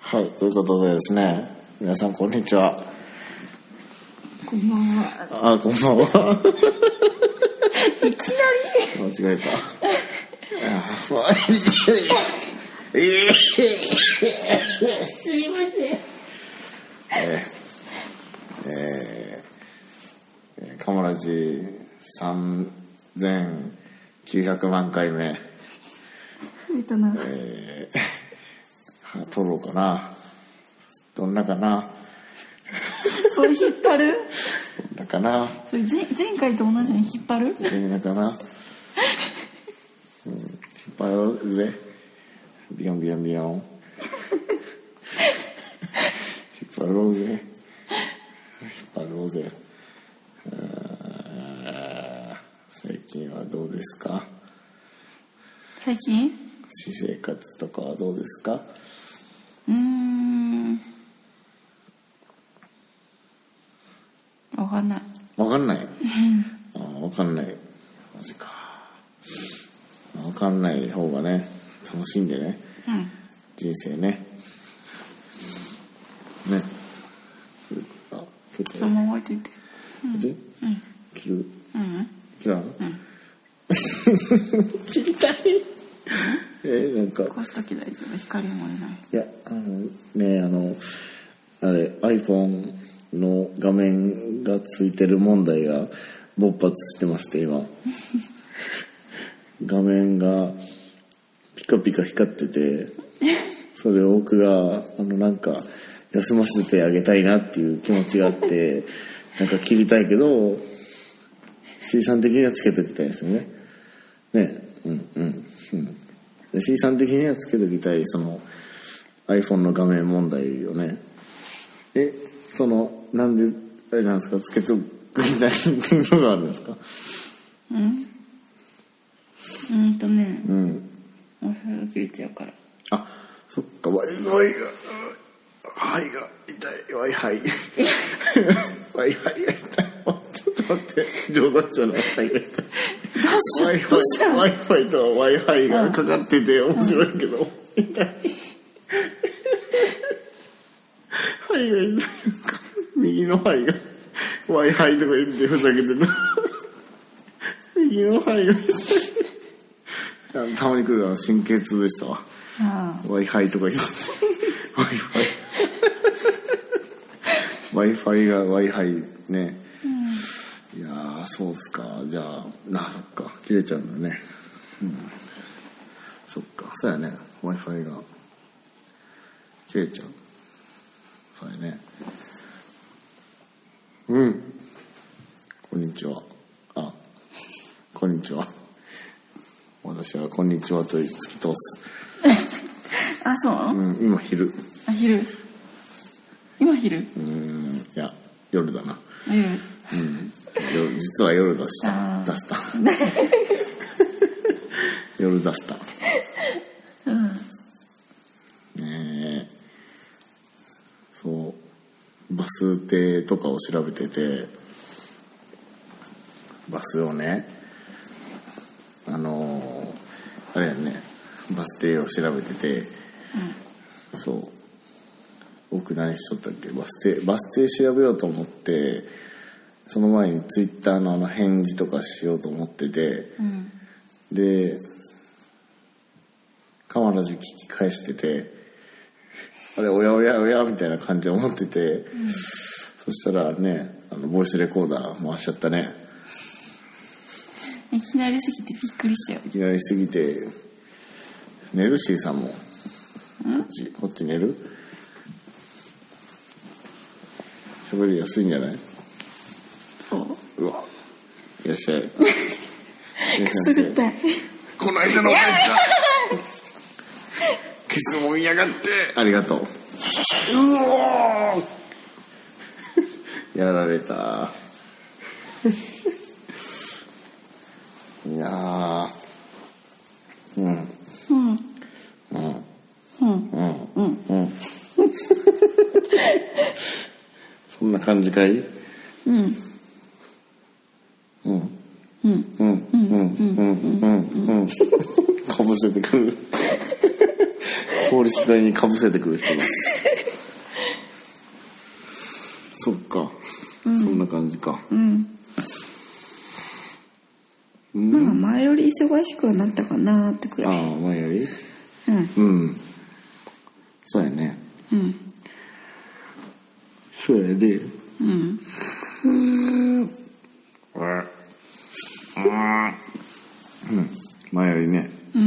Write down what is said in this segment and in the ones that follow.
はい、ということでですね、皆さんこんにちは。こんばんは。あ、こんばんは。いきな間違えた。すいません。えーえー、カモラジ3900万回目、えー、撮ろうかな。どんなかなそれ引っ張る？どんなかなそれ前前回と同じの引っ張る？どんなかなうん、引っ張ろうぜ。ビヨンビヨンビヨン。引っ張ろうぜ。引っ張ろうぜ。最近はどうですか？最近？私生活とかはどうですかうーん。わかんない。わかんない。あーわかんない。マジか。わかんない方がね、楽しんでね。うん。人生ね。ね。あ、結構。そのまま置いといて。こっち切るうん。切らん？切り たい。えなんか、こうしとき大丈夫？光も出ない。いや、あの、ね、あの、あれ、iPhone の画面がついてる問題が勃発してまして、今。画面がピカピカ光ってて、それを僕が、あの、なんか、休ませてあげたいなっていう気持ちがあって、なんか切りたいけど、C さん的にはつけときたいですよね。ね、うん、うん、うん。で C さん的にはつけときたい、その、iPhone の画面問題をね。え、その、なんで、あれなんですか、つけときたいのがあるんですか？うんうんとね、うん。お風呂切れちゃうから。あ、そっか、ワイワイが、はいが痛い、ワイハイ。ワイハイが痛い。あちょっと待って、冗談じゃない、ハイが痛い。どワイファイ、ワイファイとワイハイがかかってて面白いけど、痛い。ハイが痛い。右のハイが、ワイハイとか言ってふざけてた。右のハイがたまに来るのは神経痛でしたわ。あ Wi-Fi とか言って。Wi-Fi。Wi-Fi が Wi-Fi ね。いやー、そうっすか。じゃあ、な、そっか。切れちゃうんだね。うん。そっか。そうやね。Wi-Fi が切れちゃう。そうやね。うん。こんにちは。あ、こんにちは。私はこんにちはと突き通す。あ。あ、そう？うん、今昼。あ、昼。今昼？うーん、いや、夜だな。夜。うん。夜実は夜出した。出した。夜出した。うん。ねえ。そう。バス停とかを調べてて、バスをね、あのーあれやね、バス停を調べてて、そう。僕何しとったっけ？バス停、バス停調べようと思って、その前にツイッターのあの返事とかしようと思ってて、うん。で、カマラジ聞き返してて、あれ、おやおやおやみたいな感じで思ってて、そしたらね、あの、ボイスレコーダー回しちゃったね。いきなりすぎてびっくりしたよ。いきなりすぎて、寝る ?C さんも。こっち、こっち寝る？喋りやすいんじゃない？そう。うわ。いらっしゃい。いらっしゃいくすぐったい。この間のお返しだケツもみやがってありがとう。うおーやられた。いやー。うん。うん。うん。うん。うん。うん。うん。そんな感じかい？うん。うん。うん。うん。うん。うん。うん。うん。うん。かぶせてくる。効率額にかぶせてくる人がそっか、そんな感じかうんうんまあ前より忙しくはなったかなってくらい。ああ前より？うん。うん。そうやね。うん。そうやねうん。うん。前よりね。うん。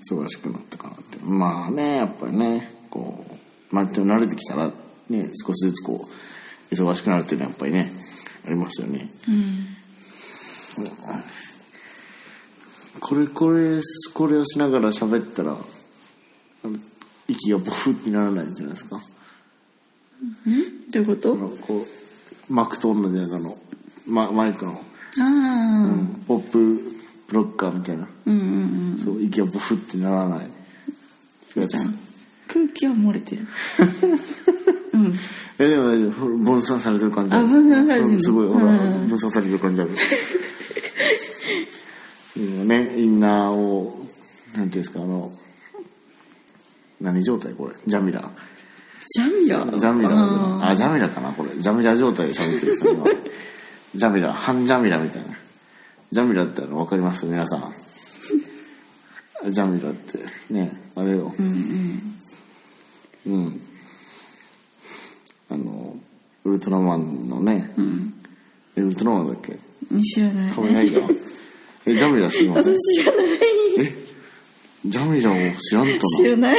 忙しくなったかなって。まあねやっぱりねこうまあでも慣れてきたらね少しずつこう忙しくなるっていうのはやっぱりねありますよね。うんこれこれこれをしながら喋ったら息がボフってならないんじゃないですか？どういうこと？こうマックと同じなんかあのママイクの、ああうんポップブロッカーみたいな。うんうんうん。そう息がボフってならない。違うじゃん空気は漏れてる。うん。えでも大丈夫。分散されてる感じあ分散されてる。すごいほらうん。分散されてる感じある。今ねインナーをなんていうんですかあの何状態これ？ジャミラジャミラジャミラああジャミラかなこれ。ジャミラ状態で喋ってる人今ジャミラ半ジャミラみたいな。ジャミラってあの分かります？皆さん。ジャミラってねあれよ。ーうんうん。うん。あのウルトラマンのね、うん。えウルトラマンだっけ？知らない。仮面ライダーえジャミラ知るの私知らない。えジャミラを知らんとな。知らない。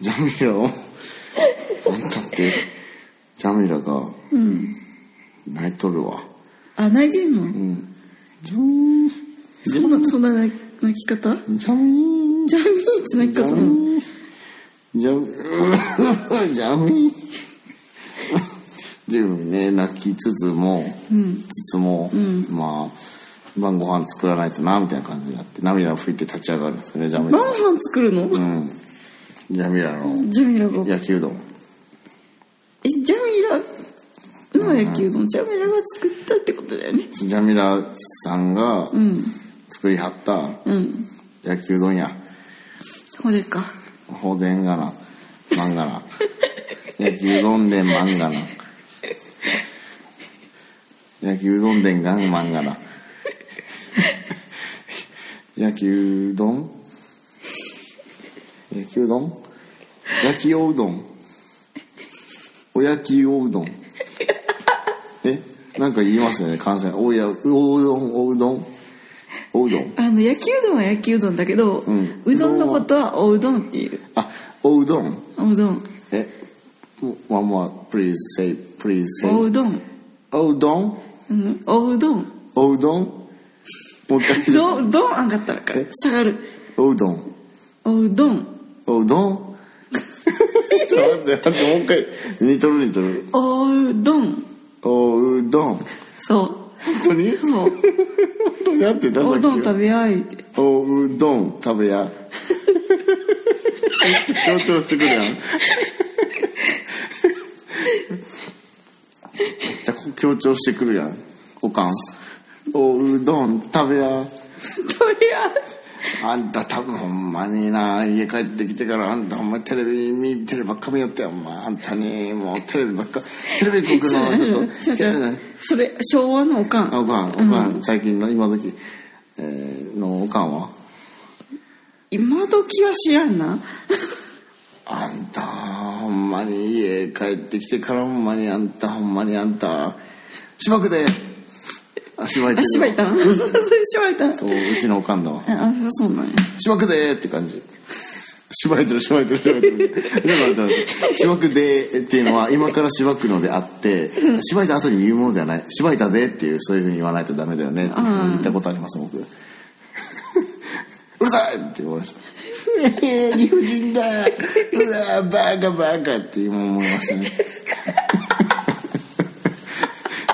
ジャミラを？あんたって？ジャミラがうん。泣いとるわ。あ泣いてんの？うん。ジャミー。そんなそんな泣き方？ジャミー。ジャミーって泣きジャ方なの？ミージャミー。ジャミー。でもね泣きつつもうん。つつも、ん。まあ晩ご飯作らないとなみたいな感じになって涙を拭いて立ち上がるんですよねジャミラ晩飯作るの？うん。ジャミラのジャミラが。焼きうどんえジャミラの野球のジャミラが作ったってことだよね。ジャミラさんがうん。作りはったうん。焼きうどんや。ほれか。ほでんがな。まんがな。焼きうどんでんまんがな。焼きうどんでんがんまんがな焼きうどん？焼きうどん？焼きおうどん？お焼きおうどん？えなんか言いますよね関西。おやおうどんおうどん？おうどん？あの焼きうどんは焼きうどんだけど、ううんどんのことはおうどんっていう。あおうどん？おうどん。え one more please say please say おうどん。おうどん？うんおうどん。おうどん？もう一回。どどん上がったらか。え？下がる。おうどん。おうどん。おうどん？ちょっと待って待ってもう一回。似とる似とる。おうどん。おうどん。そう。本当に？そう。本当にやってた？おうどん食べやい。ってきおうどん食べや めっちゃ強調してくるやん。めっちゃ強調してくるやん。おかんおうどん食べや。食べや。あんた多分ほんまにな、家帰ってきてからあんたほんまにテレビ見てるばっか見よって。あ、あんたにもうテレビばっか、テレビ国の ちょっと、それ昭和のおかん。あおかん、おかん、最近の今時、えーのおかんは？今時は知らんな。あんた、ほんまに家帰ってきてからほんまにあんた、ほんまにあんた、しばくで、あ、しばいてある。しばいたんそれしばいたんそう、うちのおかんだわ。あそうなんやしばくでーって感じ。しばいてる、しばいてる、しばいてる。だから、しばくでーっていうのは、今からしばくのであって、しばいた後に言うものではない。しばいたでっていう、そういうふうに言わないとダメだよねって言ったことあります、僕。うるさいって言われました。えー理不尽だうわバカバカって今思いましたね。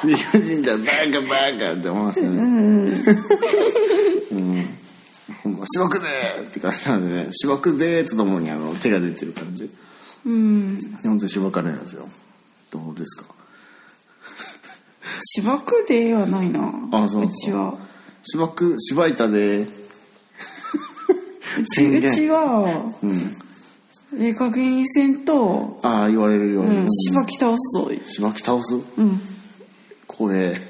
理不尽だバカバカって思いましたね。うん。ほんま、しばくでーって感じなんでね、しばくでーとともにあの手が出てる感じ。うん本当にしばかれないですよ。どうですか？しばくではないなあそううちはしばく、しばいたでー。う ちうちはうん。ええ加減にせんと、ああ、言われるように。うん、しばき倒すぞ。しばき倒す？うん。これ、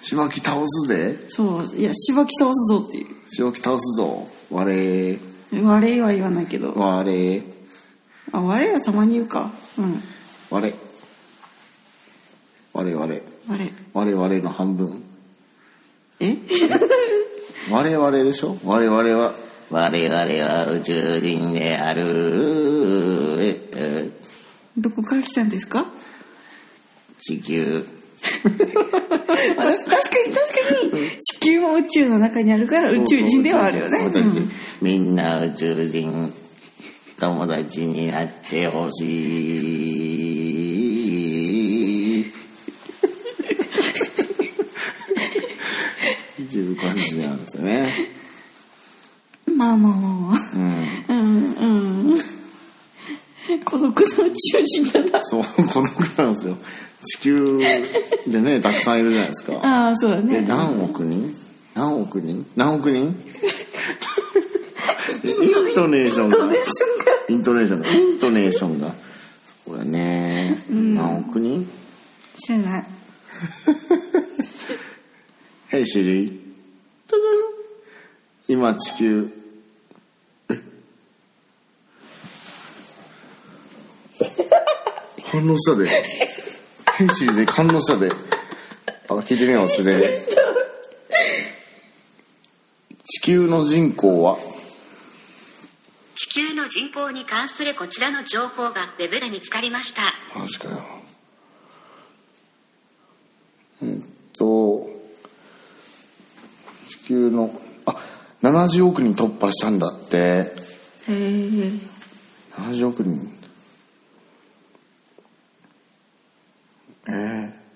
しばき倒すでそう、いや、しばき倒すぞっていしばき倒すぞ。我、う。我は言わないけど。我、あ、我はたまに言うか。うん。我、我々、我。我々の半分。え？我々でしょ？我々は、我々は宇宙人である。ええどこから来たんですか？地球。あ確かに確かに地球も宇宙の中にあるから宇宙人ではあるよね。みんな宇宙人、友達になってほしい。っていう感じなんですよね。まあまあまあまあ。うん。うんうん。孤独の宇宙人だな。そう、孤独なんですよ。地球でね、たくさんいるじゃないですか。ああ、そうだで、ね。何億人？何億人？何億人？イントネーションが。イントネーションが。イントネーションが。そうだね。何億人？知らない。ゥドゥン今地球。反応したで。Hey Siri で反応したで。あ、聞いてみよう、それで。地球の人口は？地球の人口に関するこちらの情報がウェブで見つかりましたマジかよ。えっと、地球の、あ、70億人突破したんだって。へえ。70億人。ええ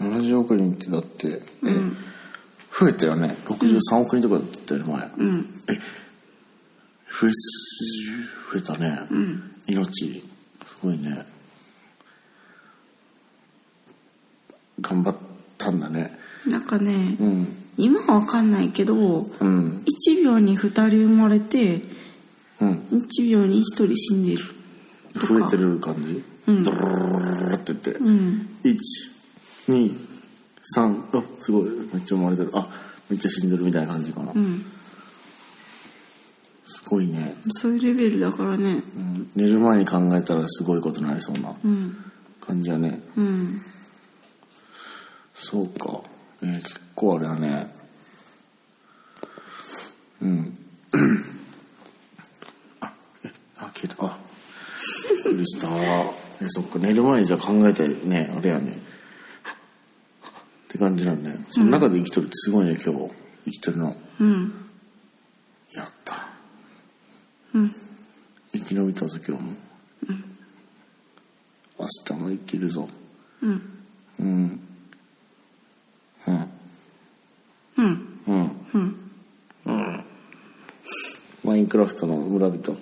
70億人ってだって、え増えたよね。63億人とかだったよね、前。うん。え、増えす、増えたね。命、すごいね。頑張ったんだね。なんかね、うん。今はわかんないけど、うん。1秒に2人生まれて、うん。1秒に1人死んでる。増えてる感じ？うんドロロロロロって言って。うん。1、2、3、あ、すごい。めっちゃ生まれてる。あ、めっちゃ死んでるみたいな感じかな。うん。すごいね。そういうレベルだからね。うん寝る前に考えたらすごいことになりそうなうん。感じやね。うん。そうか。えー結構あれだね。うん。あ、え、あ、消えた。あ、びっくりした。え、そっか、寝る前にじゃあ考えてね、あれやね。って感じなんだよ。その中で生きとるってすごいね、今日。生きてるの。うん。やった。うん。生き延びたぞ、今日も。明日も生きるぞ。うん。うん。うん。うん。うん。うん。マインクラフトの村人。うん。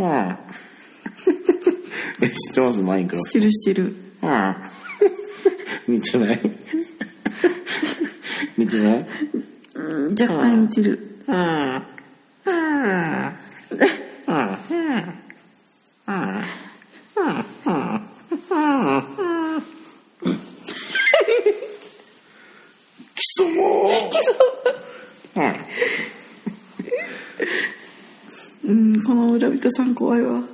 うん。え、知ってます？マインクラフしてるしてる。ト。うん。似てない？似てない？うん、若干似てる。基礎も基礎うん、この村人さん怖いわ。うん。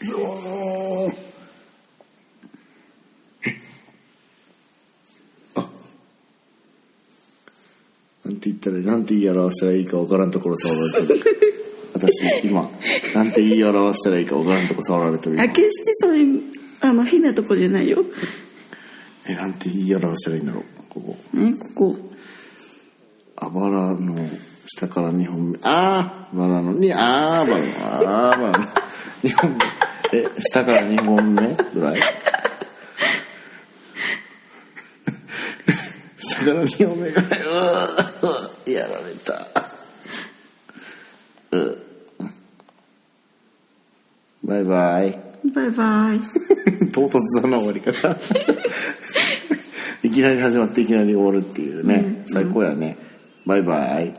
そう。あ。なんて言ったら、なんて言い表したらいいかわからんところ触られてる。私、今、なんて言い表したらいいかわからんところ触られてる。あ、決してそういう、あの、変なとこじゃないよ。え、なんて言い表したらいいんだろう、ここ。ね、ここ。あばらの下から2本目。あー、バラの、に、あー、バラの、あー、バラの。2本目。え、下から2本目ぐらい？下から2本目ぐらい。うわーやられた。うバイバイ。バイバイ。唐突だな終わり方いきなり始まっていきなり終わるっていうね、最高やねバイバイ